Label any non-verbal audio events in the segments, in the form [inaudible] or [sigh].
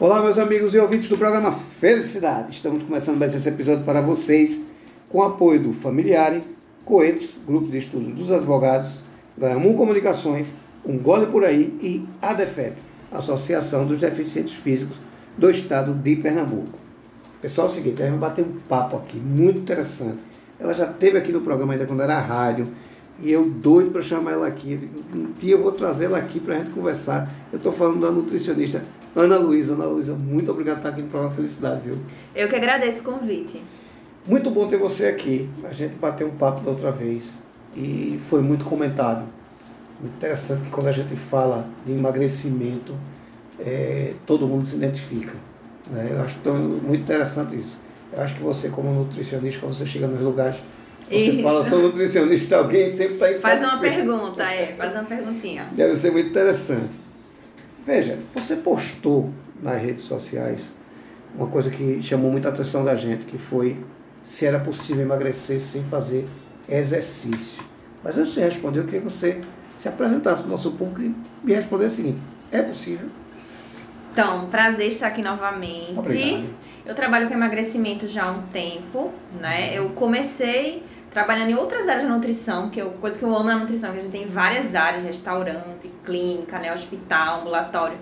Olá, meus amigos e ouvintes do programa Felicidade. Estamos começando mais esse episódio para vocês com apoio do Familiare, Coetos, Grupo de Estudos dos Advogados, Ganhamun Comunicações, Um Gole Por Aí e ADEFEP, Associação dos Deficientes Físicos do Estado de Pernambuco. Pessoal, é o seguinte, a gente bater um papo aqui muito interessante. Ela já esteve aqui no programa ainda quando era rádio, e eu doido para chamar ela aqui. Um dia eu vou trazer ela aqui para a gente conversar. Eu estou falando da nutricionista Ana Luísa. Ana Luísa, muito obrigado por estar aqui no programa Felicidade, viu? Eu que agradeço o convite. Muito bom ter você aqui. A gente bateu um papo da outra vez e foi muito comentado. Muito interessante que quando a gente fala de emagrecimento, é, todo mundo se identifica. Né? Eu acho tão, muito interessante isso. Eu acho que você, como nutricionista, quando você chega nos lugares você Isso. fala, sou nutricionista, alguém sempre está insatisfeito. Faz uma pergunta, é, faz uma perguntinha. Deve ser muito interessante. Veja, você postou nas redes sociais uma coisa que chamou muita atenção da gente, que foi se era possível emagrecer sem fazer exercício. Mas antes de responder, eu queria que você se apresentasse para o nosso público e me respondesse o seguinte, é possível? Então, prazer estar aqui novamente. Obrigado. Eu trabalho com emagrecimento já há um tempo, né? Eu comecei trabalhando em outras áreas da nutrição, que é coisa que eu amo na nutrição, que a gente tem várias áreas, restaurante, clínica, né, hospital, ambulatório.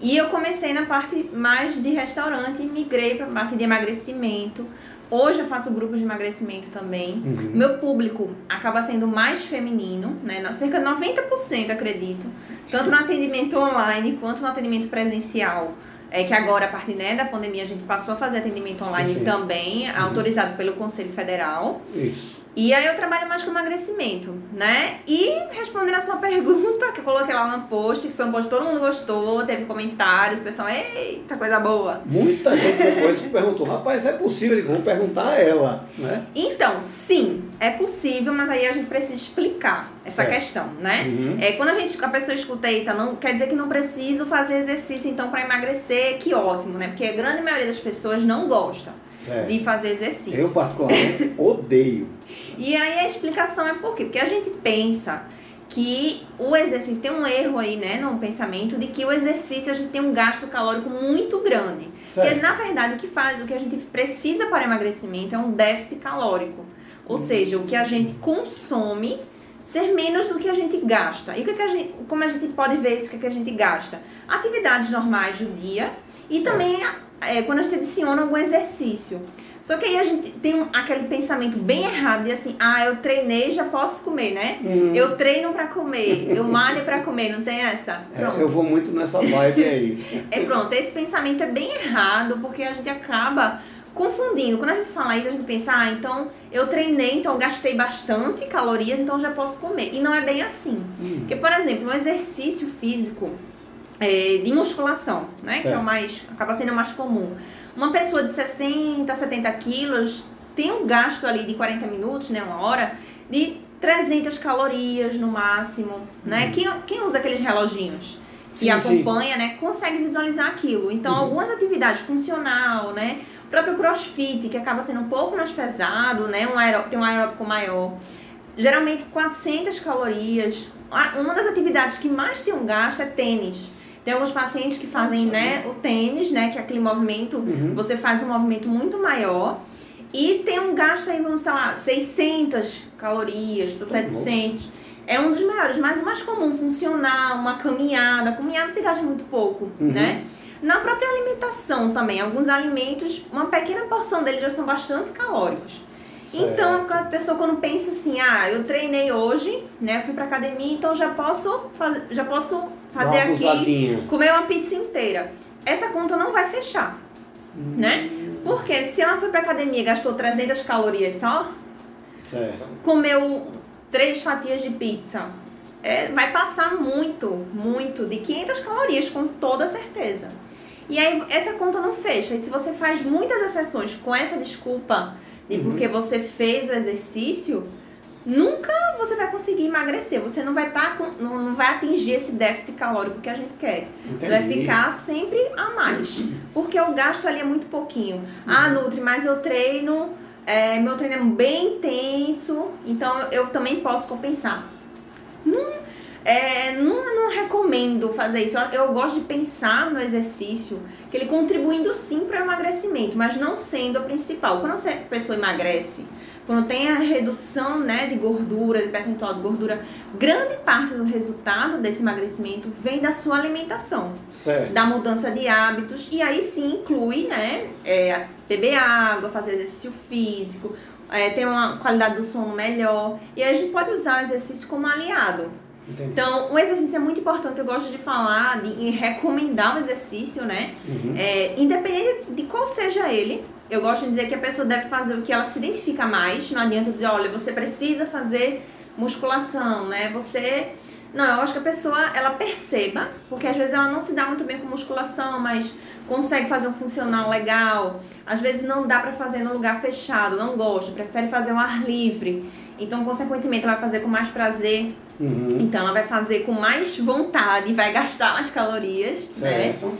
E eu comecei na parte mais de restaurante e migrei para a parte de emagrecimento. Hoje eu faço grupos de emagrecimento também. Uhum. Meu público acaba sendo mais feminino, né? Cerca de 90%, acredito. Tanto no atendimento online quanto no atendimento presencial. É que agora, a partir né, da pandemia, a gente passou a fazer atendimento online sim, sim. também, uhum. autorizado pelo Conselho Federal. Isso. E aí eu trabalho mais com emagrecimento, né? E respondendo a sua [laughs] pergunta, que eu coloquei lá no post, que foi um post que todo mundo gostou, teve comentários, o pessoal, eita, coisa boa. Muita gente depois perguntou, rapaz, é possível? Vou perguntar a ela, né? Então, sim, é possível, mas aí a gente precisa explicar essa questão, né? Uhum. É, quando a, gente, a pessoa escuta, eita, não, quer dizer que não preciso fazer exercício então para emagrecer, que ótimo, né? Porque a grande maioria das pessoas não gosta é. de fazer exercício. Eu particularmente [laughs] odeio. E aí a explicação é por quê? Porque a gente pensa que o exercício tem um erro aí, né, no pensamento de que o exercício a gente tem um gasto calórico muito grande. Certo. Porque na verdade o que faz, o que a gente precisa para emagrecimento é um déficit calórico. Ou uhum. seja, o que a gente consome ser menos do que a gente gasta. E o que, que a gente, como a gente pode ver isso, o que, que a gente gasta? Atividades normais do dia e também é, quando a gente adiciona algum exercício. Só que aí a gente tem um, aquele pensamento bem errado de assim, ah, eu treinei, já posso comer, né? Hum. Eu treino para comer, [laughs] eu malho para comer, não tem essa? É, pronto. É, eu vou muito nessa vibe aí. [laughs] é pronto, esse pensamento é bem errado, porque a gente acaba confundindo. Quando a gente fala isso, a gente pensa, ah, então eu treinei, então eu gastei bastante calorias, então já posso comer. E não é bem assim. Hum. Porque, por exemplo, um exercício físico é, de musculação, né? Certo. Que é o mais, acaba sendo o mais comum uma pessoa de 60, 70 quilos tem um gasto ali de 40 minutos, né, uma hora, de 300 calorias no máximo, né? Uhum. Quem, quem usa aqueles reloginhos? que acompanha, sim. né, consegue visualizar aquilo. Então, uhum. algumas atividades funcional, né, o próprio crossfit, que acaba sendo um pouco mais pesado, né, um aeró tem um aeróbico maior, geralmente 400 calorias. Uma das atividades que mais tem um gasto é tênis. Tem alguns pacientes que fazem né, o tênis, né, que é aquele movimento, uhum. você faz um movimento muito maior. E tem um gasto aí, vamos sei lá, 600 calorias para 700. É um dos maiores, mas o mais comum, funcionar, uma caminhada. A caminhada se gasta muito pouco, uhum. né? Na própria alimentação também, alguns alimentos, uma pequena porção deles já são bastante calóricos. Certo. Então, a pessoa quando pensa assim, ah, eu treinei hoje, né, fui pra academia, então já posso, já posso fazer aqui, comer uma pizza inteira. Essa conta não vai fechar, hum. né? Porque se ela foi pra academia e gastou 300 calorias só, certo. comeu três fatias de pizza, é, vai passar muito, muito, de 500 calorias, com toda certeza. E aí essa conta não fecha. E se você faz muitas exceções com essa desculpa de uhum. porque você fez o exercício, nunca você vai conseguir emagrecer. Você não vai estar tá não, não vai atingir esse déficit calórico que a gente quer. Entendi. Você vai ficar sempre a mais. Porque o gasto ali é muito pouquinho. Ah, uhum. Ah, Nutri, mas eu treino, é, meu treino é bem intenso, então eu também posso compensar. Não, É, não, não recomendo fazer isso. Eu, eu gosto de pensar no exercício que ele contribuindo sim para o emagrecimento, mas não sendo a principal. Quando a pessoa emagrece, quando tem a redução né, de gordura, de percentual de gordura, grande parte do resultado desse emagrecimento vem da sua alimentação, certo. da mudança de hábitos, e aí sim inclui né, é, beber água, fazer exercício físico, é, ter uma qualidade do sono melhor, e aí a gente pode usar o exercício como aliado. Entendi. Então, o exercício é muito importante. Eu gosto de falar, de, recomendar o exercício, né? Uhum. É, independente de qual seja ele, eu gosto de dizer que a pessoa deve fazer o que ela se identifica mais. Não adianta dizer, olha, você precisa fazer musculação, né? Você. Não, eu acho que a pessoa ela perceba, porque às vezes ela não se dá muito bem com musculação, mas consegue fazer um funcional legal. Às vezes não dá para fazer no lugar fechado, não gosta, prefere fazer um ar livre. Então, consequentemente, ela vai fazer com mais prazer. Uhum. Então, ela vai fazer com mais vontade, vai gastar mais calorias, né? Certo.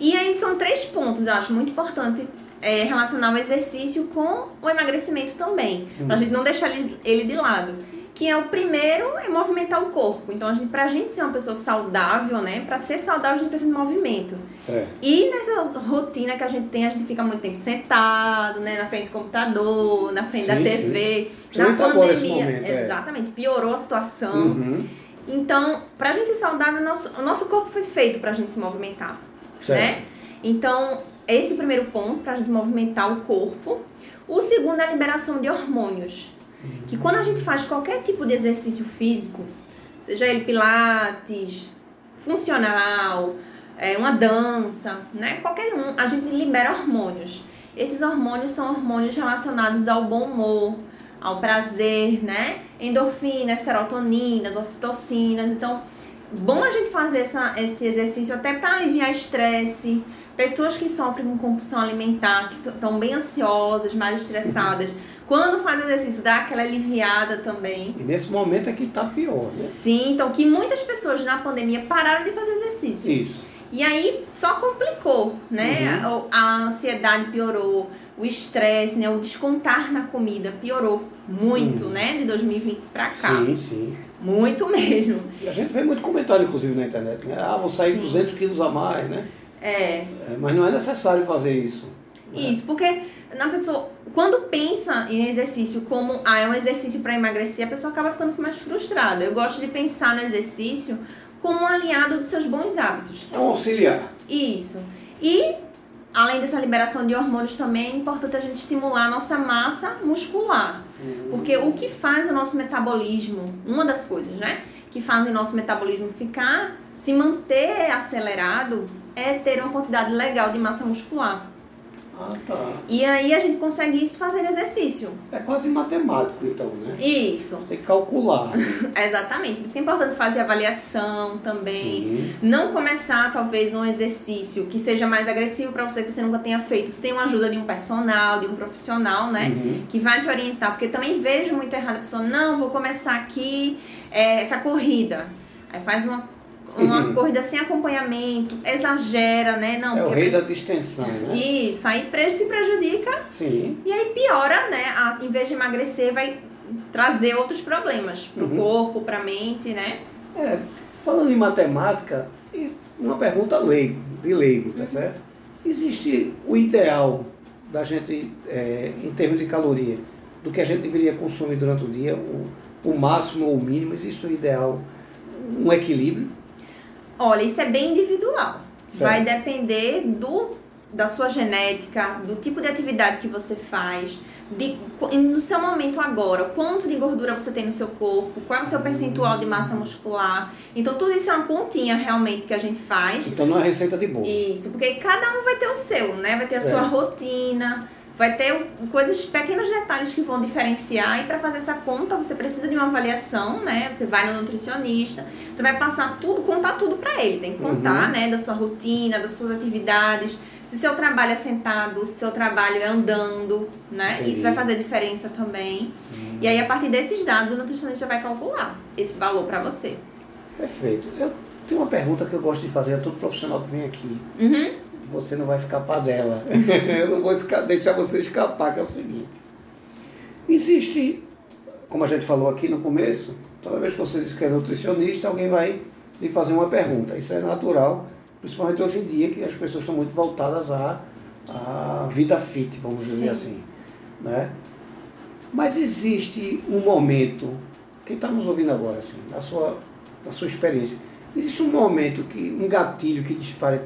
E aí são três pontos, eu acho muito importante é, relacionar o exercício com o emagrecimento também, pra gente não deixar ele, ele de lado. Que é o primeiro é movimentar o corpo. Então, a gente, pra gente ser uma pessoa saudável, né? Pra ser saudável, a gente precisa de movimento. Certo. E nessa rotina que a gente tem, a gente fica muito tempo sentado, né? Na frente do computador, na frente da Sim, TV. sim. Na pandemia. momento, é. Exatamente. Piorou a situação. Uhum. Então, pra gente ser saudável, o nosso, o nosso corpo foi feito pra gente se movimentar, Certo. né? Então, esse é o primeiro ponto pra gente movimentar o corpo. O segundo é a liberação de hormônios. Que quando a gente faz qualquer tipo de exercício físico, seja ele pilates, funcional, é, uma dança, né? Qualquer um, a gente libera hormônios. Esses hormônios são hormônios relacionados ao bom humor, ao prazer, né? Endorfinas, serotoninas, ocitocinas. Então, bom a gente fazer essa, esse exercício até para aliviar estresse. Pessoas que sofrem com compulsão alimentar, que estão bem ansiosas, mais estressadas, quando faz exercício dá aquela aliviada também. E nesse momento é que tá pior, né? Sim, então que muitas pessoas na pandemia pararam de fazer exercício. Isso. E aí só complicou, né? Uhum. A, a ansiedade piorou, o estresse, né? O descontar na comida piorou muito, Uhum. né? De 2020 pra cá. Sim, sim. Muito [laughs] mesmo. E a gente vê muito comentário, inclusive, na internet, né? Ah, vou sair Sim. 200 quilos a mais, né? É, É, mas não é necessário fazer isso. né? isso, porque na pessoa, quando pensa em exercício como, ah, é um exercício para emagrecer, a pessoa acaba ficando mais frustrada. Eu gosto de pensar no exercício como um aliado dos seus bons hábitos. É um auxiliar. Isso. E, além dessa liberação de hormônios, também é importante a gente estimular a nossa massa muscular. Porque o que faz o nosso metabolismo, uma das coisas, né? Que faz o nosso metabolismo ficar, se manter acelerado, é ter uma quantidade legal de massa muscular. Ah, tá. E aí a gente consegue isso fazendo exercício. É quase matemático, então, né? Isso, Tem que calcular. [laughs] exatamente. Por isso que é importante fazer avaliação também. Sim. Não começar, talvez, um exercício que seja mais agressivo para você, que você nunca tenha feito, sem a ajuda de um personal, de um profissional, né? Uhum. Que vai te orientar. Porque também vejo muito errado a pessoa, não, vou começar aqui é, essa corrida. Aí faz uma, uma Uhum. corrida sem acompanhamento, exagera, né? Não, É o rei a da distensão, né? Isso, aí se prejudica Sim. e aí piora, né? A- em vez de emagrecer, vai trazer outros problemas pro Uhum. corpo, pra mente, né? É, falando em matemática, uma pergunta leigo, de leigo, tá certo? Existe o ideal da gente, é, em termos de caloria, do que a gente deveria consumir durante o dia, o, o máximo ou o mínimo, existe o ideal, um equilíbrio? Olha, isso é bem individual. Certo. Vai depender do da sua genética, do tipo de atividade que você faz, de, no seu momento agora, quanto de gordura você tem no seu corpo, qual é o seu percentual de massa muscular. Então, tudo isso é uma continha realmente que a gente faz. Então não é receita de bolo. Isso, porque cada um vai ter o seu, né? Vai ter a sua Certo. rotina, vai ter coisas, pequenos detalhes que vão diferenciar. E para fazer essa conta, você precisa de uma avaliação, né? Você vai no nutricionista, você vai passar tudo, contar tudo para ele. Tem que contar, Uhum. né? Da sua rotina, das suas atividades. Se seu trabalho é sentado, se seu trabalho é andando, né? Entendi. Isso vai fazer diferença também. E aí, a partir desses dados, o nutricionista vai calcular esse valor para você. Perfeito. Eu tenho uma pergunta que eu gosto de fazer a todo profissional que vem aqui. Uhum. Você não vai escapar dela. [laughs] eu não vou deixar você escapar, que é o seguinte. Existe, como a gente falou aqui no começo, Toda vez que você diz que é nutricionista, alguém vai lhe fazer uma pergunta. Isso é natural, principalmente hoje em dia, que as pessoas estão muito voltadas à, à vida fit, vamos dizer Sim. assim. Né? Mas existe um momento, quem está nos ouvindo agora, assim, na sua, na sua experiência, existe um momento, que um gatilho que dispare,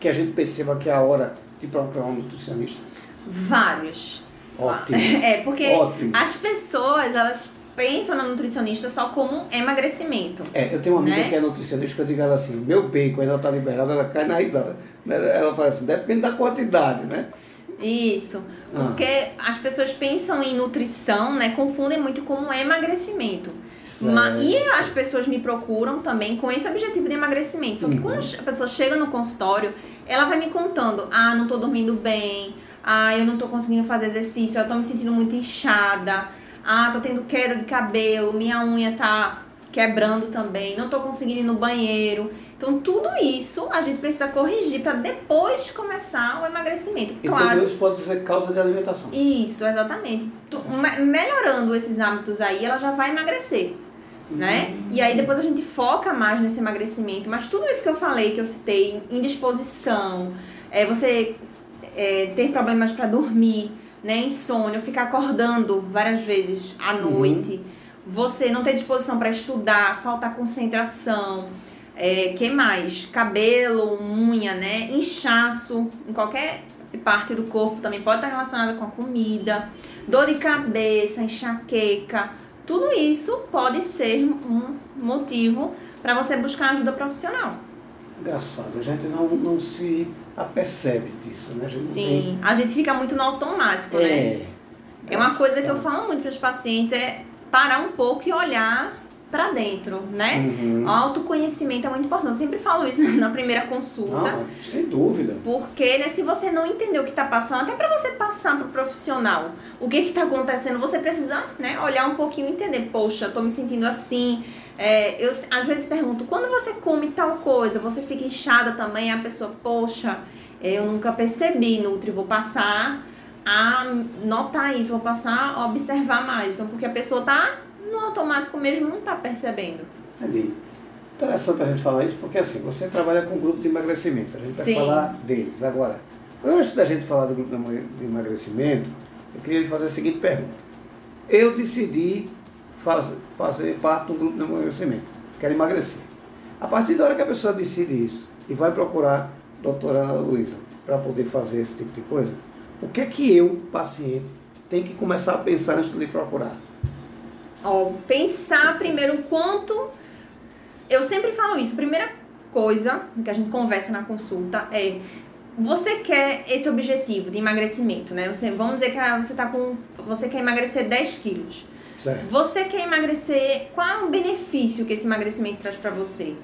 que a gente perceba que é a hora de procurar um nutricionista? Vários. Ótimo. [laughs] É, porque Ótimo. as pessoas, elas pensam na nutricionista só como emagrecimento. É, eu tenho uma amiga Né? que é nutricionista que eu digo ela assim, meu bacon ainda está liberado, ela cai na risada. Né? Ela fala assim, depende da quantidade, né? Isso. Ah. Porque as pessoas pensam em nutrição, né? Confundem muito com emagrecimento. E as pessoas me procuram também com esse objetivo de emagrecimento. Só que Uhum. quando a pessoa chega no consultório, ela vai me contando: ah, não tô dormindo bem, ah, eu não tô conseguindo fazer exercício, eu tô me sentindo muito inchada, ah, tô tendo queda de cabelo, minha unha tá quebrando também, não tô conseguindo ir no banheiro. Então, tudo isso a gente precisa corrigir para depois começar o emagrecimento. E Claro. tudo isso pode ser causa de alimentação. Isso, exatamente. Tu- me- melhorando esses hábitos aí, ela já vai emagrecer, né? E aí depois a gente foca mais nesse emagrecimento. Mas tudo isso que eu falei, que eu citei, indisposição, é, você é, ter problemas para dormir, né? Insônia, ficar acordando várias vezes à noite, você não ter disposição para estudar, faltar concentração. É, que mais? Cabelo, unha, né? Inchaço em qualquer parte do corpo também pode estar relacionada com a comida, dor de cabeça, enxaqueca. Tudo isso pode ser um motivo para você buscar ajuda profissional. Engraçado, a gente não, não se apercebe disso, né? A gente Sim, a gente fica muito no automático, tem... né? É. É uma coisa que eu falo muito para os pacientes é parar um pouco e olhar para dentro, né? Uhum. Autoconhecimento é muito importante. Eu sempre falo isso [laughs] na primeira consulta. Não, sem dúvida. Porque, né, se você não entender o que está passando, até para você passar para o profissional o que está acontecendo, você precisa né, olhar um pouquinho e entender. Poxa, eu tô me sentindo assim. É, eu às vezes pergunto, quando você come tal coisa, você fica inchada também? A pessoa, poxa, eu nunca percebi, Nutri, vou passar a notar isso, vou passar a observar mais. Então, porque a pessoa tá no automático mesmo, não tá percebendo. Entendi. Interessante a gente falar isso, porque assim, você trabalha com um grupo de emagrecimento, a gente vai Sim. falar deles. Agora, antes da gente falar do grupo de emagrecimento, eu queria lhe fazer a seguinte pergunta. Eu decidi faz, fazer parte do grupo de emagrecimento, quero emagrecer. A partir da hora que a pessoa decide isso e vai procurar a doutora Ana Luísa para poder fazer esse tipo de coisa, o que é que eu, paciente, tenho que começar a pensar antes de lhe procurar? Ó, pensar primeiro o quanto. Eu sempre falo isso. Primeira coisa que a gente conversa na consulta é. Você quer esse objetivo de emagrecimento, né? Você, vamos dizer que ah, você tá com. Você quer emagrecer 10 quilos. Certo? Você quer emagrecer. Qual é o benefício que esse emagrecimento traz pra você?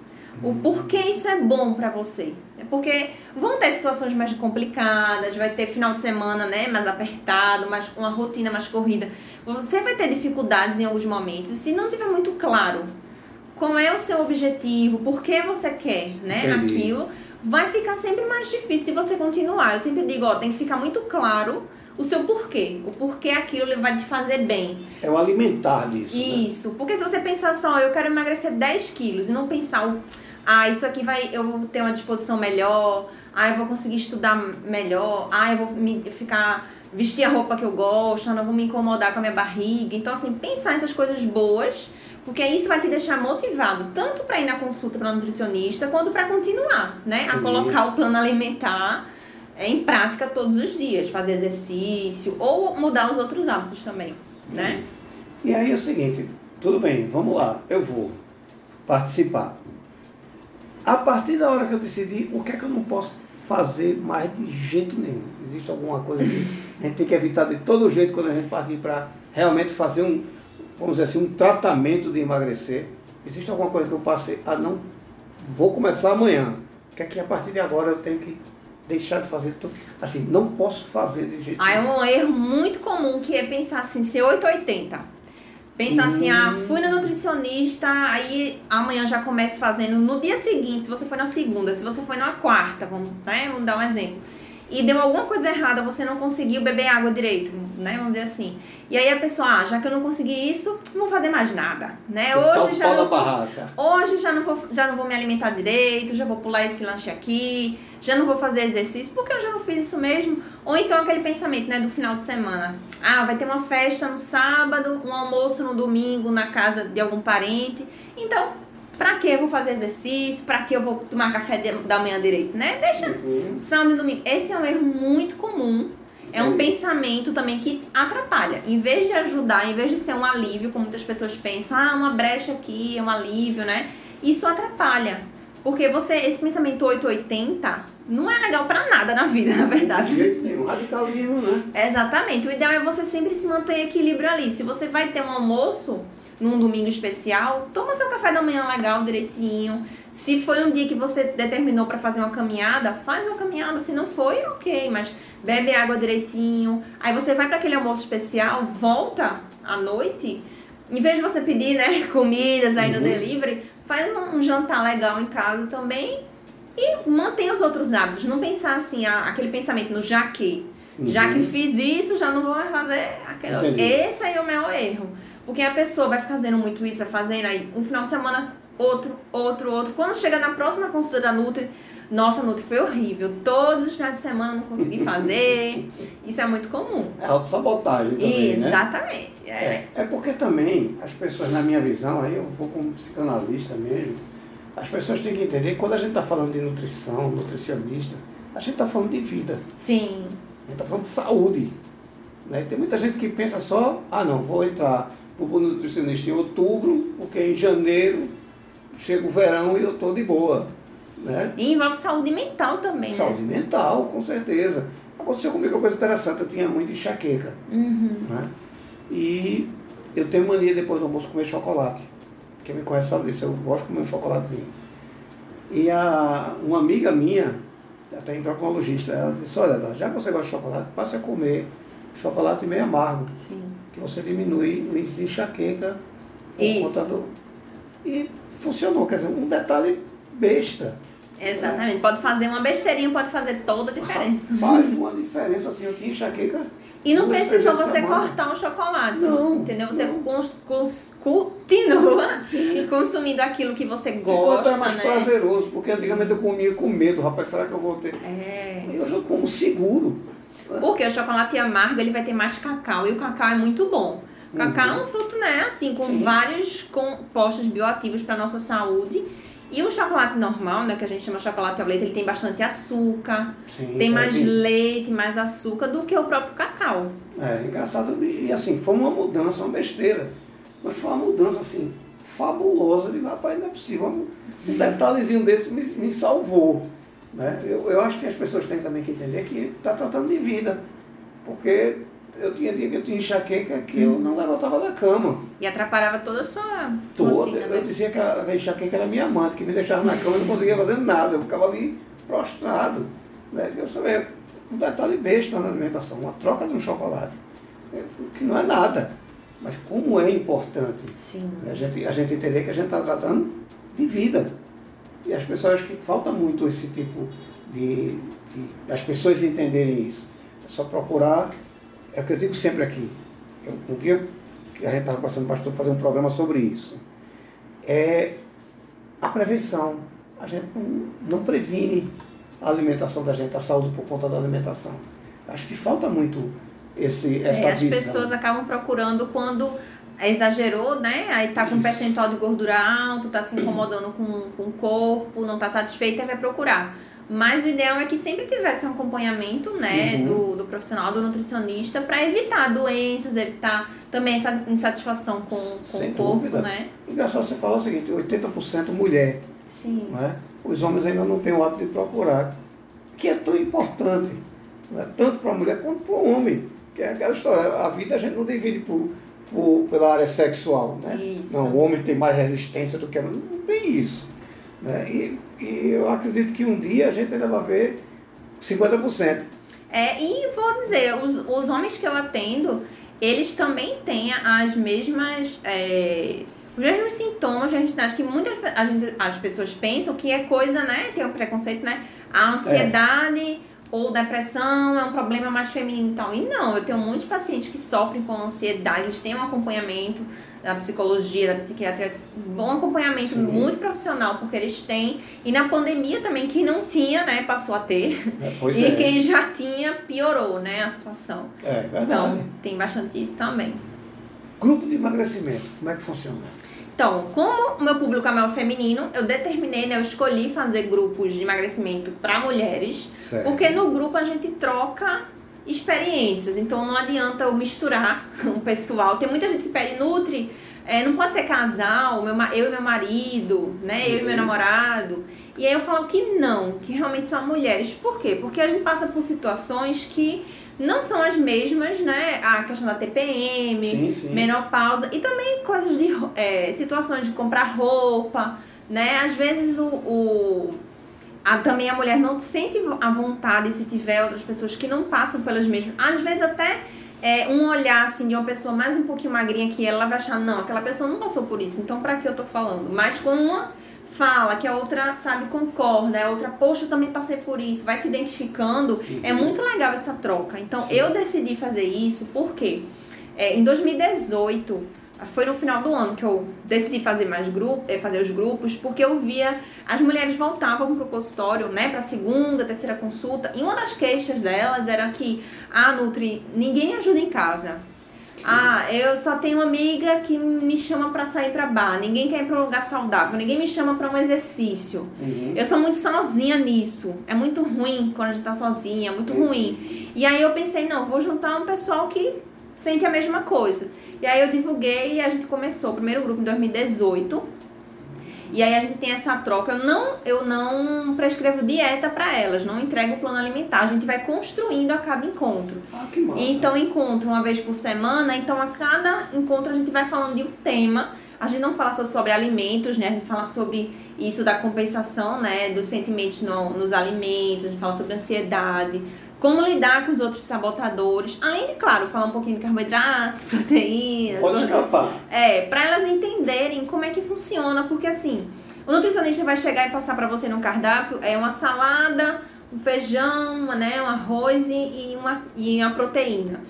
O porquê isso é bom pra você? É porque vão ter situações mais complicadas, vai ter final de semana, né, mais apertado, mais uma rotina mais corrida. Você vai ter dificuldades em alguns momentos. E se não tiver muito claro qual é o seu objetivo, por que você quer, né, Entendi. aquilo, vai ficar sempre mais difícil de você continuar. Eu sempre digo, ó, tem que ficar muito claro o seu porquê. O porquê aquilo vai te fazer bem. É o alimentar disso. né? Isso, porque se você pensar só, eu quero emagrecer 10 quilos e não pensar, o, ah, isso aqui vai, eu vou ter uma disposição melhor, ah, eu vou conseguir estudar melhor, ah, eu vou me, ficar, vestir a roupa que eu gosto, eu não vou me incomodar com a minha barriga. Então, assim, pensar nessas coisas boas, porque isso vai te deixar motivado, tanto para ir na consulta para nutricionista, quanto para continuar, né, a colocar o plano alimentar em prática todos os dias, fazer exercício ou mudar os outros hábitos também, né? E aí é o seguinte, tudo bem, vamos lá, eu vou participar. A partir da hora que eu decidi, o que é que eu não posso fazer mais de jeito nenhum? Existe alguma coisa que a gente tem que evitar de todo jeito quando a gente partir para realmente fazer um, vamos dizer assim, um tratamento de emagrecer? Existe alguma coisa que eu passei, ah não, vou começar amanhã. Que é que a partir de agora eu tenho que deixar de fazer tudo? Assim, não posso fazer de jeito Ah, é um erro muito comum que é pensar assim, ser 880. Pensar assim, ah, fui no nutricionista, aí amanhã já começo fazendo no dia seguinte, se você foi na segunda, se você foi na quarta, vamos, né, vamos dar um exemplo. E deu alguma coisa errada, você não conseguiu beber água direito, né? Vamos dizer assim. E aí a pessoa, ah, já que eu não consegui isso, não vou fazer mais nada, né? Você tá hoje já não vou, hoje já não vou, já não vou me alimentar direito, já vou pular esse lanche aqui, já não vou fazer exercício, porque eu já não fiz isso mesmo. Ou então aquele pensamento, né, do final de semana. Ah, vai ter uma festa no sábado, um almoço no domingo na casa de algum parente. Então, Pra que eu vou fazer exercício? Pra que eu vou tomar café de, da manhã direito, né? Deixa Uhum. sábado e domingo. Esse é um erro muito comum. É um Sim. pensamento também que atrapalha. Em vez de ajudar, em vez de ser um alívio, como muitas pessoas pensam, ah, uma brecha aqui, é um alívio, né? Isso atrapalha. Porque você, esse pensamento 880 não é legal pra nada na vida, [laughs] na De verdade. jeito nenhum. Radicalismo, né? Exatamente. O ideal é você sempre se manter em equilíbrio ali. Se você vai ter um almoço num domingo especial, toma seu café da manhã legal, direitinho. Se foi um dia que você determinou para fazer uma caminhada, faz uma caminhada. Se não foi, ok, mas bebe água direitinho. Aí você vai para aquele almoço especial, volta à noite. Em vez de você pedir, né, [laughs] comidas aí no Uhum. delivery, faz um, jantar legal em casa também e mantém os outros hábitos. Não pensar assim, aquele pensamento no já que. Já que Uhum. fiz isso, já não vou mais fazer aquele. Entendi. Esse aí é o maior erro. Porque a pessoa vai fazendo muito isso, vai fazendo aí um final de semana, outro, outro, outro. Quando chega na próxima consulta da Nutri, nossa, Nutri foi horrível. Todos os finais de semana não consegui fazer. Isso é muito comum. É autossabotagem também, né? Exatamente. É. É porque também as pessoas, na minha visão, aí eu vou como psicanalista mesmo, as pessoas têm que entender que quando a gente está falando de nutrição, nutricionista, a gente está falando de vida, Sim. a gente está falando de saúde. Né? Tem muita gente que pensa só, ah não, vou entrar para o nutricionista em outubro, porque em janeiro chega o verão e eu estou de boa. Né? E envolve saúde mental também, Saúde mental, com certeza. Aconteceu comigo uma coisa interessante, eu tinha muita enxaqueca. né? Uhum. né? E eu tenho mania depois do almoço comer chocolate. Quem me conhece sabe disso, eu gosto de comer um chocolatezinho. E a, uma amiga minha, até endocrinologista, ela disse, olha, já que você gosta de chocolate, passe a comer chocolate meio amargo, Sim. Que você diminui o índice de enxaqueca Isso. conta do. E funcionou, quer dizer, um detalhe besta. Exatamente. Pode fazer uma besteirinha, pode fazer toda a diferença. Faz uma diferença assim, eu tinha enxaqueca. E não precisa você semana. cortar o chocolate. Não, Entendeu? Você não. cons- cons- continua Sim. consumindo aquilo que você Ficou gosta, até mais né? prazeroso, porque antigamente eu comia com medo, rapaz, será que eu vou ter? É. E hoje eu como seguro. Porque o chocolate amargo ele vai ter mais cacau e o cacau é muito bom. O cacau é um fruto, né, assim, com Uhum. Sim. vários compostos bioativos para nossa saúde. E o chocolate normal, né, que a gente chama chocolate ao leite, ele tem bastante açúcar, Sim, tem mais tem- leite, mais açúcar do que o próprio cacau. É, engraçado. E assim, foi uma mudança, uma besteira. Mas foi uma mudança, assim, fabulosa. Eu digo, rapaz, não é possível. Um um detalhezinho desse me, me salvou. Né? Eu, eu acho que as pessoas têm também que entender que está tratando de vida. Porque eu tinha dia que eu tinha enxaqueca que eu não levantava da cama. E atrapalhava toda a sua Toda. rotina, Eu né? dizia que a a enxaqueca era minha amante, que me deixava na cama e não conseguia fazer nada. Eu ficava ali prostrado. Né? Eu sabia, um detalhe besta na alimentação, uma troca de um chocolate, é, que não é nada. Mas como é importante Sim. né, a gente, a gente entender que a gente está tratando de vida. E as pessoas acho que falta muito esse tipo de, de. as pessoas entenderem isso. É só procurar. É o que eu digo sempre aqui. Eu, um dia que a gente estava passando pastor fazer um programa sobre isso. É a prevenção. A gente não, não previne a alimentação da gente, a saúde por conta da alimentação. Acho que falta muito esse, essa É, as visão. pessoas acabam procurando quando exagerou, né? Aí tá com um percentual de gordura alto, tá se incomodando com, com o corpo, não tá satisfeita e vai procurar. Mas o ideal é que sempre tivesse um acompanhamento, né, Uhum. do, do profissional, do nutricionista, para evitar doenças, evitar também essa insatisfação com, com Sem o corpo, dúvida. né? Engraçado você falar o seguinte, 80% mulher, Sim. não é? Os homens ainda não têm o hábito de procurar, que é tão importante, não é? tanto para a mulher quanto para o homem. Que é aquela história, a vida a gente não divide por, por, pela área sexual, né? Isso. Não, o homem tem mais resistência do que a mulher. Não tem isso. Né? E, e eu acredito que um dia a gente ainda vai ver 50%. É, e vou dizer, os, os homens que eu atendo, eles também têm as mesmas. é, os mesmos sintomas, a gente acha que muitas gente, as pessoas pensam que é coisa, né? Tem um preconceito, né? A ansiedade ou depressão é um problema mais feminino e tal. E não, eu tenho muitos pacientes que sofrem com ansiedade, eles têm um acompanhamento da psicologia, da psiquiatria, bom acompanhamento Sim. muito profissional, porque eles têm. E na pandemia também, quem não tinha, né, passou a ter. É, [laughs] e é. quem já tinha, piorou, né, a situação. É, verdade. Então, tem bastante isso também. Grupo de emagrecimento, como é que funciona? Então, como o meu público é maior feminino, eu determinei, né, eu escolhi fazer grupos de emagrecimento para mulheres, certo. porque no grupo a gente troca experiências, então não adianta eu misturar o [laughs] pessoal. Tem muita gente que pede Nutri, é, não pode ser casal, meu, eu e meu marido, né, eu e meu uhum. namorado. E aí eu falo que não, que realmente são mulheres. Por quê? Porque a gente passa por situações que não são as mesmas, né? A questão da TPM, sim, sim. menopausa e também coisas de é, situações de comprar roupa, né? Às vezes o, o a, também a mulher não sente a vontade se tiver outras pessoas que não passam pelas mesmas. Às vezes até é, um olhar assim de uma pessoa mais um pouquinho magrinha que ela, ela vai achar, não, aquela pessoa não passou por isso, então para que eu tô falando? Mas com uma fala, que a outra, sabe, concorda, a outra, poxa, eu também passei por isso, vai se identificando, é uhum. é muito legal essa troca. Então, Sim. eu decidi fazer isso porque é, em 2018, foi no final do ano que eu decidi fazer mais grupo, é, fazer os grupos, porque eu via as mulheres voltavam pro consultório, né, para segunda, terceira consulta, e uma das queixas delas era que, ah, Nutri, ninguém ajuda em casa. Ah, eu só tenho uma amiga que me chama para sair para bar. Ninguém quer ir para um lugar saudável. Ninguém me chama para um exercício. Uhum. Eu sou muito sozinha nisso. É muito ruim quando a gente tá sozinha, é muito uhum. ruim. E aí eu pensei, não, vou juntar um pessoal que sente a mesma coisa. E aí eu divulguei e a gente começou o primeiro grupo em 2018 e aí a gente tem essa troca. Eu não, eu não prescrevo dieta para elas, não entrego o plano alimentar. A gente vai construindo a cada encontro. Ah, que massa. Então, encontro uma vez por semana. Então, a cada encontro a gente vai falando de um tema. A gente não fala só sobre alimentos, né? A gente fala sobre isso da compensação, né? Dos sentimentos no, nos alimentos. A gente fala sobre ansiedade, como lidar com os outros sabotadores, além de, claro, falar um pouquinho de carboidratos, [laughs] proteínas. Pode escapar. É, para elas entenderem como é que funciona, porque assim, o nutricionista vai chegar e passar para você no cardápio é uma salada, um feijão, né, um arroz e uma, e uma proteína.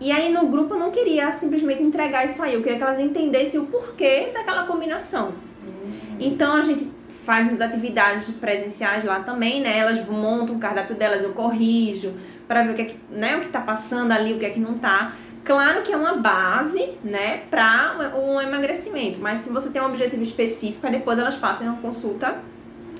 E aí no grupo eu não queria simplesmente entregar isso aí, eu queria que elas entendessem o porquê daquela combinação. Hum. Então a gente faz as atividades presenciais lá também, né? Elas montam o cardápio delas, eu corrijo para ver o que é que, né, o que tá passando ali, o que é que não tá. Claro que é uma base, né, para um emagrecimento, mas se você tem um objetivo específico, depois elas passam uma consulta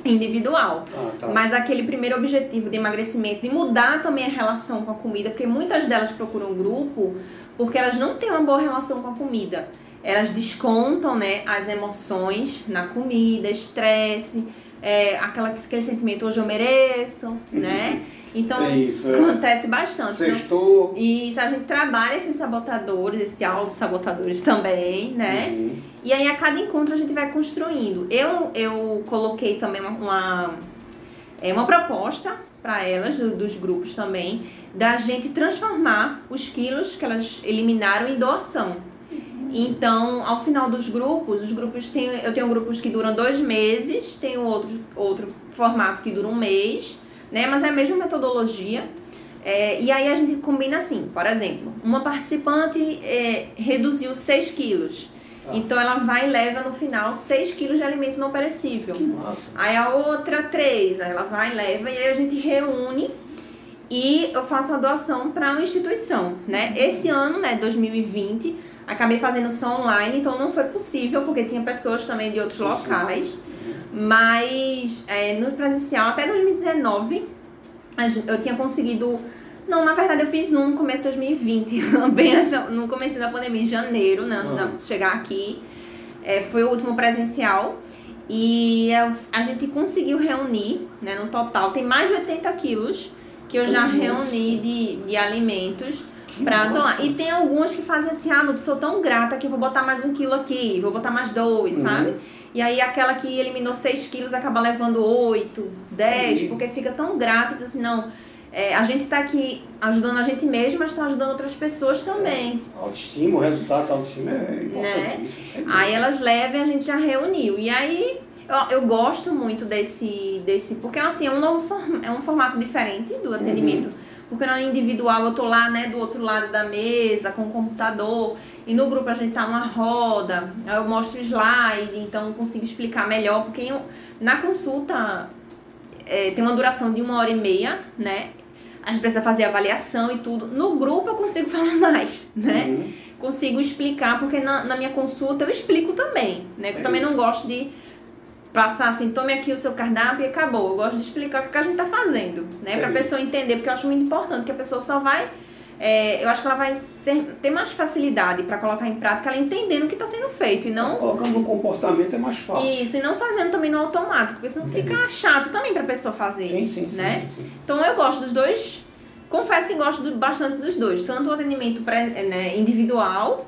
individual. Ah, tá. Mas aquele primeiro objetivo de emagrecimento, de mudar também a relação com a comida, porque muitas delas procuram um grupo porque elas não têm uma boa relação com a comida elas descontam né, as emoções na comida, estresse, é, aquela, aquele sentimento hoje eu mereço, né? Então é isso, é. acontece bastante. Sextou. Então, isso, a gente trabalha esses sabotadores, esses auto-sabotadores também, né? Uhum. E aí a cada encontro a gente vai construindo. Eu, eu coloquei também uma, uma, é, uma proposta para elas, do, dos grupos também, da gente transformar os quilos que elas eliminaram em doação. Então, ao final dos grupos, os grupos têm, eu tenho grupos que duram dois meses, tenho outro, outro formato que dura um mês, né? Mas é a mesma metodologia. É, e aí a gente combina assim, por exemplo, uma participante é, reduziu 6 quilos. Ah. Então ela vai e leva no final 6 quilos de alimento não perecível. Que massa. Aí a outra 3, aí ela vai e leva e aí a gente reúne e eu faço a doação para uma instituição, né? Esse ano, né, 2020, Acabei fazendo só online, então não foi possível, porque tinha pessoas também de outros locais. Mas é, no presencial, até 2019, eu tinha conseguido. Não, na verdade eu fiz um no começo de 2020, [laughs] bem no começo da pandemia, em janeiro, né, antes uhum. de chegar aqui. É, foi o último presencial. E a gente conseguiu reunir, né, no total, tem mais de 80 quilos que eu já reuni de, de alimentos pra doar. E tem algumas que fazem assim, ah, não sou tão grata que vou botar mais um quilo aqui, vou botar mais dois, uhum. sabe? E aí aquela que eliminou 6 quilos acaba levando 8, 10, uhum. porque fica tão grata que assim, não. É, a gente está aqui ajudando a gente mesmo, mas está ajudando outras pessoas também. É, autoestima, o resultado da autoestima é importantíssimo. Né? Aí elas levam a gente já reuniu. E aí Eu, eu gosto muito desse, desse porque assim, é um novo form, é um formato diferente do atendimento. Uhum. Porque não é individual, eu tô lá, né, do outro lado da mesa, com o computador, e no grupo a gente tá numa roda, eu mostro o slide, então eu consigo explicar melhor, porque eu, na consulta é, tem uma duração de uma hora e meia, né? A gente precisa fazer avaliação e tudo. No grupo eu consigo [laughs] falar mais, né? Uhum. Consigo explicar, porque na, na minha consulta eu explico também, né? Eu também não gosto de passar assim, tome aqui o seu cardápio e acabou. Eu gosto de explicar o que a gente tá fazendo, né? Pra é pessoa entender, porque eu acho muito importante que a pessoa só vai. É, eu acho que ela vai ser, ter mais facilidade para colocar em prática, ela entendendo o que está sendo feito e não. Colocando no comportamento é mais fácil. Isso, e não fazendo também no automático, porque senão Entendi. fica chato também para a pessoa fazer. Sim, sim, né? Sim, sim, Então eu gosto dos dois. Confesso que gosto bastante dos dois, tanto o atendimento pré, né, individual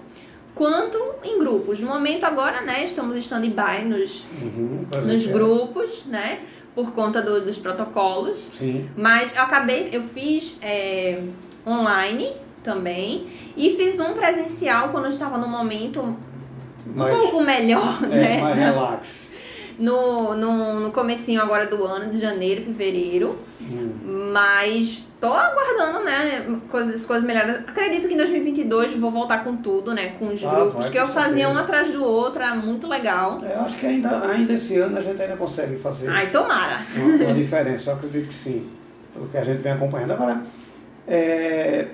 quanto em grupos. No momento agora, né, estamos em stand-by nos, uhum, nos grupos, né, por conta do, dos protocolos. Sim. Mas eu acabei, eu fiz é, online também e fiz um presencial quando eu estava no momento um pouco melhor, [laughs] é, né? Mais relax. No, no, no comecinho agora do ano, de janeiro, fevereiro. Hum. Mas tô aguardando, né, coisas, coisas melhores. Acredito que em 2022 vou voltar com tudo, né, com os ah, grupos que eu fazia um atrás do outro, é muito legal. É, eu acho que ainda, ainda esse ano a gente ainda consegue fazer. Ai, tomara. Uma, uma diferença, eu acredito que sim, pelo que a gente vem acompanhando. Agora, é,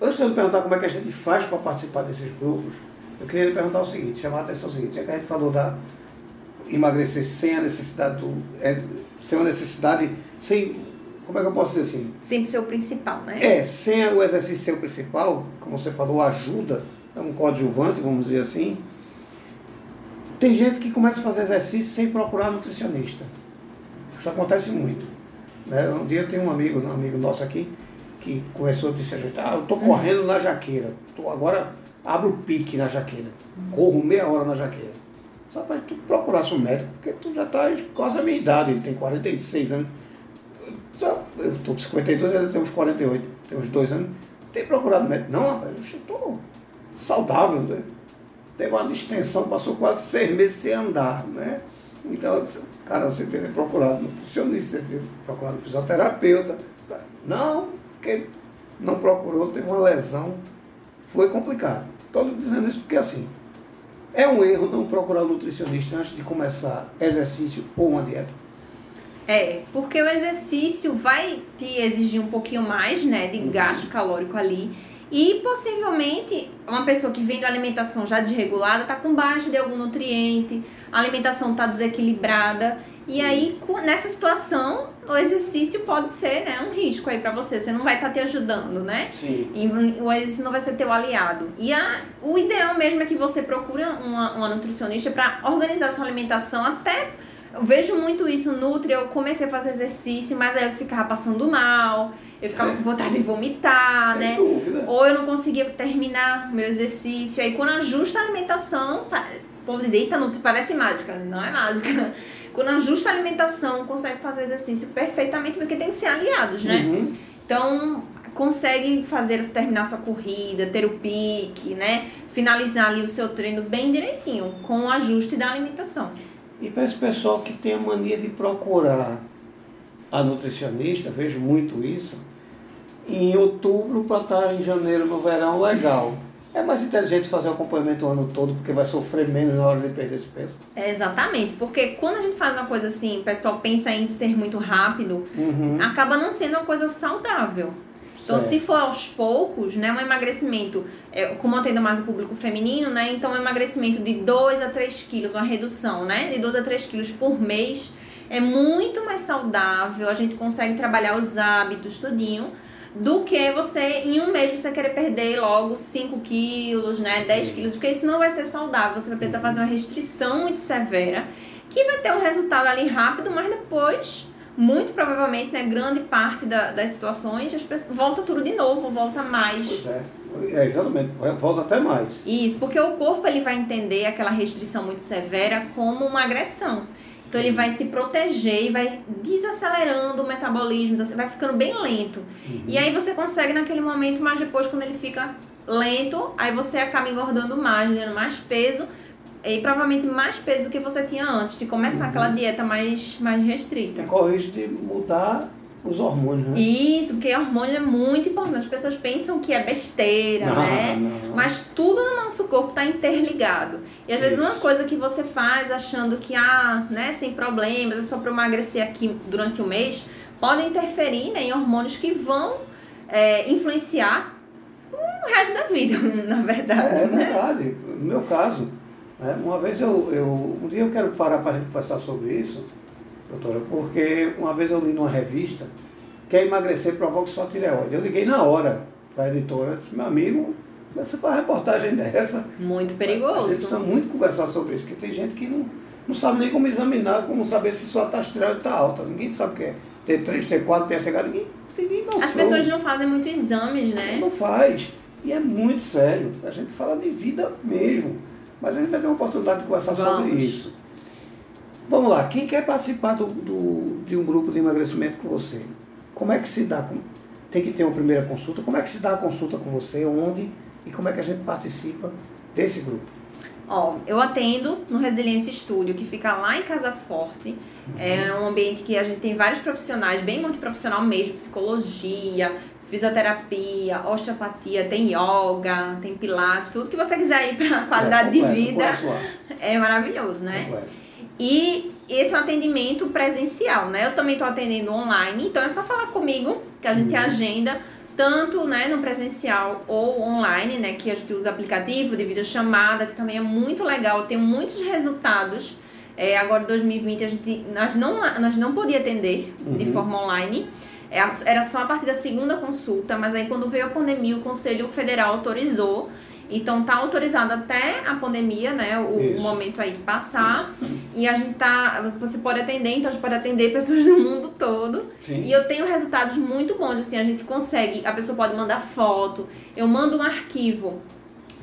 antes de eu perguntar como é que a gente faz para participar desses grupos, eu queria lhe perguntar o seguinte, chamar a atenção o seguinte, já que a gente falou da emagrecer sem a necessidade do. É, sem uma necessidade, sem como é que eu posso dizer assim? Sempre ser o principal, né? É, sem o exercício ser o principal, como você falou, ajuda, é um coadjuvante, vamos dizer assim. Tem gente que começa a fazer exercício sem procurar nutricionista. Isso acontece muito. Né? Um dia eu tenho um amigo, um amigo nosso aqui, que começou a dizer, ah, eu estou correndo na jaqueira. Tô agora abro o pique na jaqueira. Corro meia hora na jaqueira. Só para tu procurasse um médico, porque tu já está quase a minha idade, ele tem 46 anos eu estou com 52, ele tem uns 48, tem uns dois anos. Tem procurado médico? Não, rapaz, eu estou saudável. Né? Teve uma distensão, passou quase seis meses sem andar. Né? Então, disse, cara, você tem que procurar nutricionista, você tem um fisioterapeuta. Não, porque não procurou, teve uma lesão, foi complicado. Estou dizendo isso porque assim, é um erro não procurar um nutricionista antes de começar exercício ou uma dieta. É, porque o exercício vai te exigir um pouquinho mais, né, de gasto calórico ali. E possivelmente uma pessoa que vem da alimentação já desregulada tá com baixa de algum nutriente, a alimentação tá desequilibrada. E aí, nessa situação, o exercício pode ser né, um risco aí para você. Você não vai estar tá te ajudando, né? Sim. E o exercício não vai ser teu aliado. E a, o ideal mesmo é que você procure uma, uma nutricionista para organizar sua alimentação até eu vejo muito isso Nutri, eu comecei a fazer exercício, mas aí eu ficava passando mal, eu ficava com vontade de vomitar, Sem né? Dúvida. Ou eu não conseguia terminar meu exercício. Aí quando ajusta a alimentação, o povo diz, eita, Nutri parece mágica. Não é mágica. [laughs] Quando ajusta a alimentação, consegue fazer o exercício perfeitamente, porque tem que ser aliados, né? Uhum. Então, consegue fazer terminar sua corrida, ter o pique, né? Finalizar ali o seu treino bem direitinho, com o ajuste da alimentação. E para esse pessoal que tem a mania de procurar a nutricionista, vejo muito isso, em outubro para estar em janeiro no verão, legal. É mais inteligente fazer o acompanhamento o ano todo, porque vai sofrer menos na hora de perder esse peso. É exatamente, porque quando a gente faz uma coisa assim, o pessoal pensa em ser muito rápido, uhum. acaba não sendo uma coisa saudável. Então, certo. se for aos poucos, né, um emagrecimento, é, como atendo mais o público feminino, né, então um emagrecimento de 2 a 3 quilos, uma redução, né, de 2 a 3 quilos por mês, é muito mais saudável, a gente consegue trabalhar os hábitos tudinho, do que você, em um mês, você querer perder logo 5 quilos, né, 10 quilos, porque isso não vai ser saudável, você vai precisar fazer uma restrição muito severa, que vai ter um resultado ali rápido, mas depois muito provavelmente, né, grande parte da, das situações, as pessoas, volta tudo de novo, volta mais. Pois é. É, exatamente, volta até mais. Isso, porque o corpo ele vai entender aquela restrição muito severa como uma agressão. Então ele vai se proteger e vai desacelerando o metabolismo, vai ficando bem lento. Uhum. E aí você consegue naquele momento, mas depois quando ele fica lento, aí você acaba engordando mais, ganhando mais peso, e provavelmente mais peso do que você tinha antes de começar Uhum. aquela dieta mais, mais restrita. E corre o risco de mudar os hormônios, né? Isso, porque hormônio é muito importante. As pessoas pensam que é besteira, Não, né? não. Mas tudo no nosso corpo está interligado. E às vezes Isso. uma coisa que você faz achando que, ah, né, sem problemas, é só para emagrecer aqui durante um mês, pode interferir né, em hormônios que vão é, influenciar o resto da vida, [laughs] na verdade. É, é né? verdade. No meu caso, né, uma vez eu, eu. Um dia eu quero parar para a gente conversar sobre isso, doutora, porque uma vez eu li numa revista que emagrecer provoca sua tireoide. Eu liguei na hora para a editora, disse, meu amigo, você faz uma reportagem [laughs] dessa. Muito A gente precisa perigoso. muito conversar sobre isso, porque tem gente que não, não sabe nem como examinar, como saber se sua taxa de tireoide está alta. Ninguém sabe o que é T3, T4, TSH, ninguém tem nem noção. As pessoas não fazem muito exames, né? Não faz. E é muito sério. A gente fala de vida mesmo. Mas a gente vai ter uma oportunidade de conversar sobre Vamos. isso. Vamos lá. Quem quer participar do, do- de um grupo de emagrecimento com você? Como é que se dá? Tem que ter uma primeira consulta. Como é que se dá a consulta com você? Onde? E como é que a gente participa desse grupo? Ó, eu atendo no Resiliência Estúdio, que fica lá em Casa Forte. É um ambiente que a gente tem vários profissionais, bem multiprofissional mesmo, psicologia, fisioterapia, osteopatia, tem yoga, tem pilates, tudo que você quiser ir para qualidade É, de vida é maravilhoso, né? Completo. E esse é um atendimento presencial, né? Eu também estou atendendo online, então é só falar comigo que a gente Uhum. agenda tanto né, no presencial ou online, né? Que a gente usa aplicativo de videochamada, que também é muito legal, tem muitos resultados. É, agora em 2020 a gente, nós não, nós não podia atender de Uhum. forma online. É, Era só a partir da segunda consulta, mas aí quando veio a pandemia, o Conselho Federal autorizou. Então tá autorizado até a pandemia, né? O, o Isso. momento aí de passar. E a gente tá. Você pode atender, então a gente pode atender pessoas do mundo todo. Sim. E eu tenho resultados muito bons, assim, a gente consegue, a pessoa pode mandar foto, eu mando um arquivo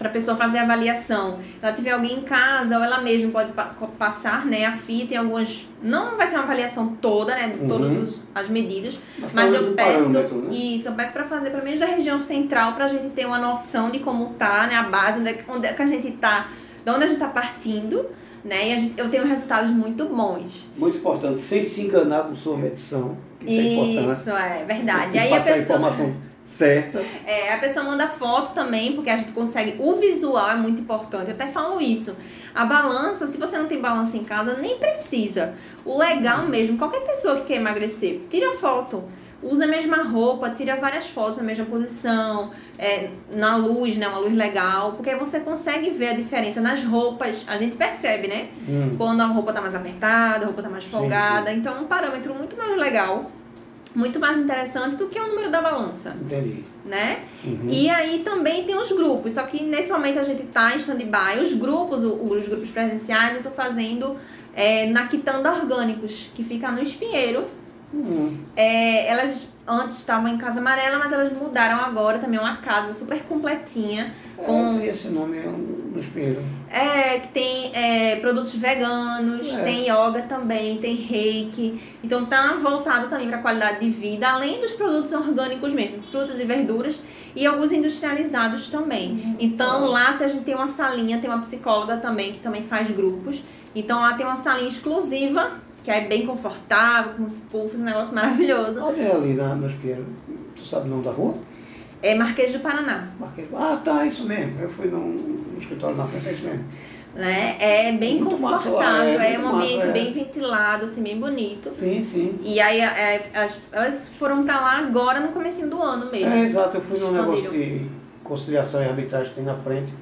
para a pessoa fazer a avaliação. Ela tiver alguém em casa ou ela mesma pode pa- passar, né, a fita em algumas, não vai ser uma avaliação toda, né, Uhum. todas os- as medidas, Mas mas eu um peço né? isso, eu peço para fazer pelo menos da região central para a gente ter uma noção de como tá, né, a base onde é, que- onde é que a gente tá, de onde a gente tá partindo, né? E gente, eu tenho resultados muito bons. Muito importante, sem se enganar com sua medição. Isso, é importante. Isso é verdade. Tem E que aí a pessoa informação certa. É, a pessoa manda foto também, porque a gente consegue. O visual é muito importante. Eu até falo isso. A balança, se você não tem balança em casa, nem precisa. O legal mesmo, qualquer pessoa que quer emagrecer, tira foto. Usa a mesma roupa, tira várias fotos na mesma posição, é, na luz, né? Uma luz legal, porque aí você consegue ver a diferença nas roupas. A gente percebe, né? Hum. Quando a roupa tá mais apertada, a roupa tá mais Sim, folgada. Então, é um parâmetro muito mais legal, muito mais interessante do que o número da balança, Entendi. né? Uhum. E aí também tem os grupos, só que nesse momento a gente tá em stand-by. Os grupos, os grupos presenciais, eu tô fazendo é, na Quitanda Orgânicos, que fica no Espinheiro. Hum. É, elas antes estavam em Casa Amarela, mas elas mudaram agora também, é uma casa super completinha. É, Com- esse nome no espelho. É, que tem é, produtos veganos, É. tem yoga também, tem reiki. Então tá voltado também para qualidade de vida, além dos produtos orgânicos mesmo, frutas e verduras e alguns industrializados também. Então lá a gente tem uma salinha, tem uma psicóloga também que também faz grupos. Então lá tem uma salinha exclusiva, que é bem confortável, com os puffs, um negócio maravilhoso. Onde é ali na, no espelho? Tu sabe o nome da rua? É Marquês do Paraná. Marquês. Ah, tá, isso mesmo. Eu fui no, no escritório na frente, é isso mesmo. Né? É bem Muito lá, confortável, é é, um ambiente massa, é. bem ventilado, assim, bem bonito. Sim, sim. E aí é, as- elas foram pra lá agora no comecinho do ano mesmo. É, exato. Eu fui num negócio de conciliação e arbitragem que tem na frente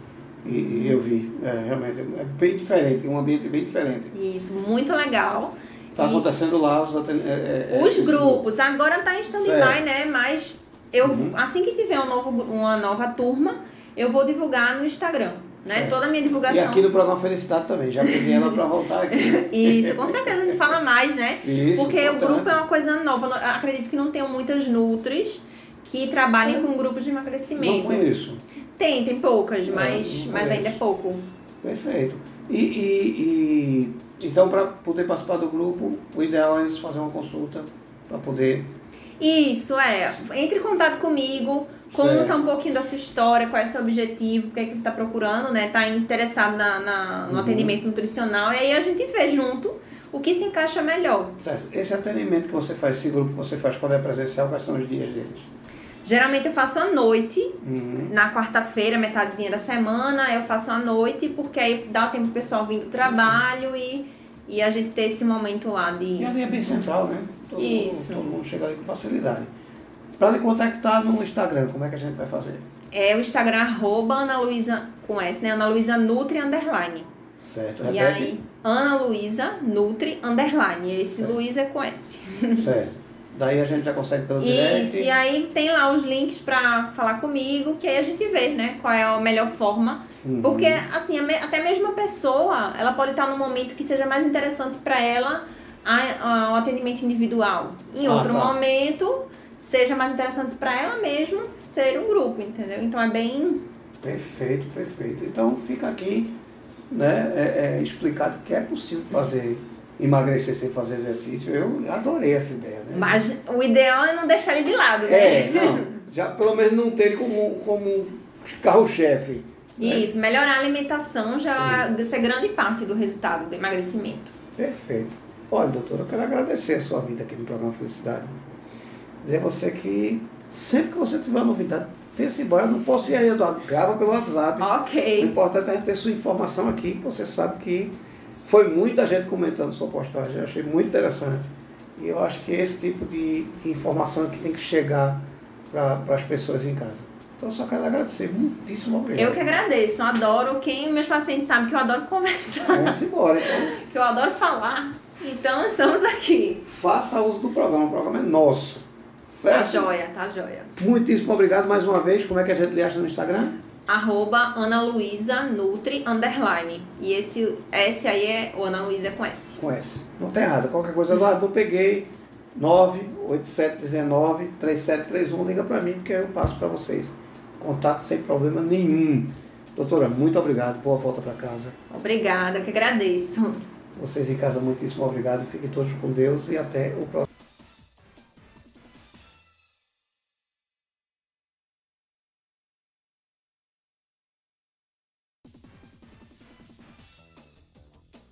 e, e eu vi. É, realmente, é bem diferente, um ambiente bem diferente. Isso, muito legal. Está acontecendo lá os é, é, é, os grupos, agora tá em stand-by, né? Mas eu, Uhum. assim que tiver um novo, uma nova turma, eu vou divulgar no Instagram. Né? Certo. Toda a minha E divulgação. aqui no programa Felicidade também, já peguei ela para voltar aqui. [laughs] Isso, com certeza a gente fala mais, né? Isso, Porque o importante. grupo é uma coisa nova. Eu acredito que não tenham muitas Nutris que trabalhem com grupos de Não emagrecimento. conheço. Tem, tem poucas, Não, mas, não mas ainda é pouco. Perfeito. E, e, e então, para poder participar do grupo, o ideal é eles fazer uma consulta para poder. Isso, é. Entre em contato comigo, conta Certo. um pouquinho da sua história, qual é o seu objetivo, o que é que você está procurando, né? Tá interessado na, na- no Uhum. atendimento nutricional, e aí a gente vê junto o que se encaixa melhor. Certo. Esse atendimento que você faz, esse grupo que você faz quando é presencial, quais são os dias deles? Geralmente eu faço à noite, Uhum. na quarta-feira, metadezinha da semana, eu faço à noite, porque aí dá o tempo do pessoal vir do trabalho e, e a gente ter esse momento lá E de. ali é bem central, né? Todo Isso. Mundo, todo mundo chega ali com facilidade. Para lhe contactar no Instagram, como é que a gente vai fazer? É o Instagram arroba Ana Luísa com S, né? Ana Luísa Nutri Underline. Certo. E Repete. aí, Ana Luísa Nutri Underline. Esse. Luiz é com S. Certo. Daí a gente já consegue pelo direct. Isso, e aí tem lá os links pra falar comigo, que aí a gente vê, né, qual é a melhor forma. Uhum. Porque, assim, até mesmo a pessoa, ela pode estar num momento que seja mais interessante pra ela a- o atendimento individual. Em Ah, outro tá. momento, seja mais interessante pra ela mesmo ser um grupo, entendeu? Então é bem. Perfeito, perfeito. Então fica aqui né, é, é, explicado que é possível fazer, emagrecer sem fazer exercício. Eu adorei essa ideia. Né? Mas o ideal é não deixar ele de lado, né? É, não. Já pelo menos não ter ele como, como carro-chefe. né? Isso, melhorar a alimentação já isso é grande parte do resultado do emagrecimento. Perfeito. Olha, doutora, eu quero agradecer a sua vinda aqui no programa Felicidade. Dizer a você que sempre que você tiver novidade, pense embora, eu não posso ir aí, Eduardo, grava pelo WhatsApp. O Ok. importante é ter sua informação aqui, que você sabe que foi muita gente comentando sua postagem, eu achei muito interessante. E eu acho que esse tipo de informação que tem que chegar para as pessoas em casa. Então eu só quero agradecer, muitíssimo obrigado. Eu que agradeço, eu adoro. Quem meus pacientes sabem que eu adoro conversar, Vamos embora, então. [laughs] que eu adoro falar. Então estamos aqui. Faça uso do programa, o programa é nosso. Tá Certo? joia, tá joia. Muitíssimo obrigado mais uma vez. Como é que a gente lhe acha no Instagram? Arroba Ana Luísa Nutri Underline. E esse S aí é o Ana Luísa com S. Com S. Não tem nada. Qualquer coisa, Eduardo, não peguei. 98719-3731. Liga para mim, porque eu passo para vocês. Contato sem problema nenhum. Doutora, muito obrigado. Boa volta para casa. Obrigada, que agradeço. Vocês em casa, muitíssimo obrigado. Fiquem todos com Deus e até o próximo.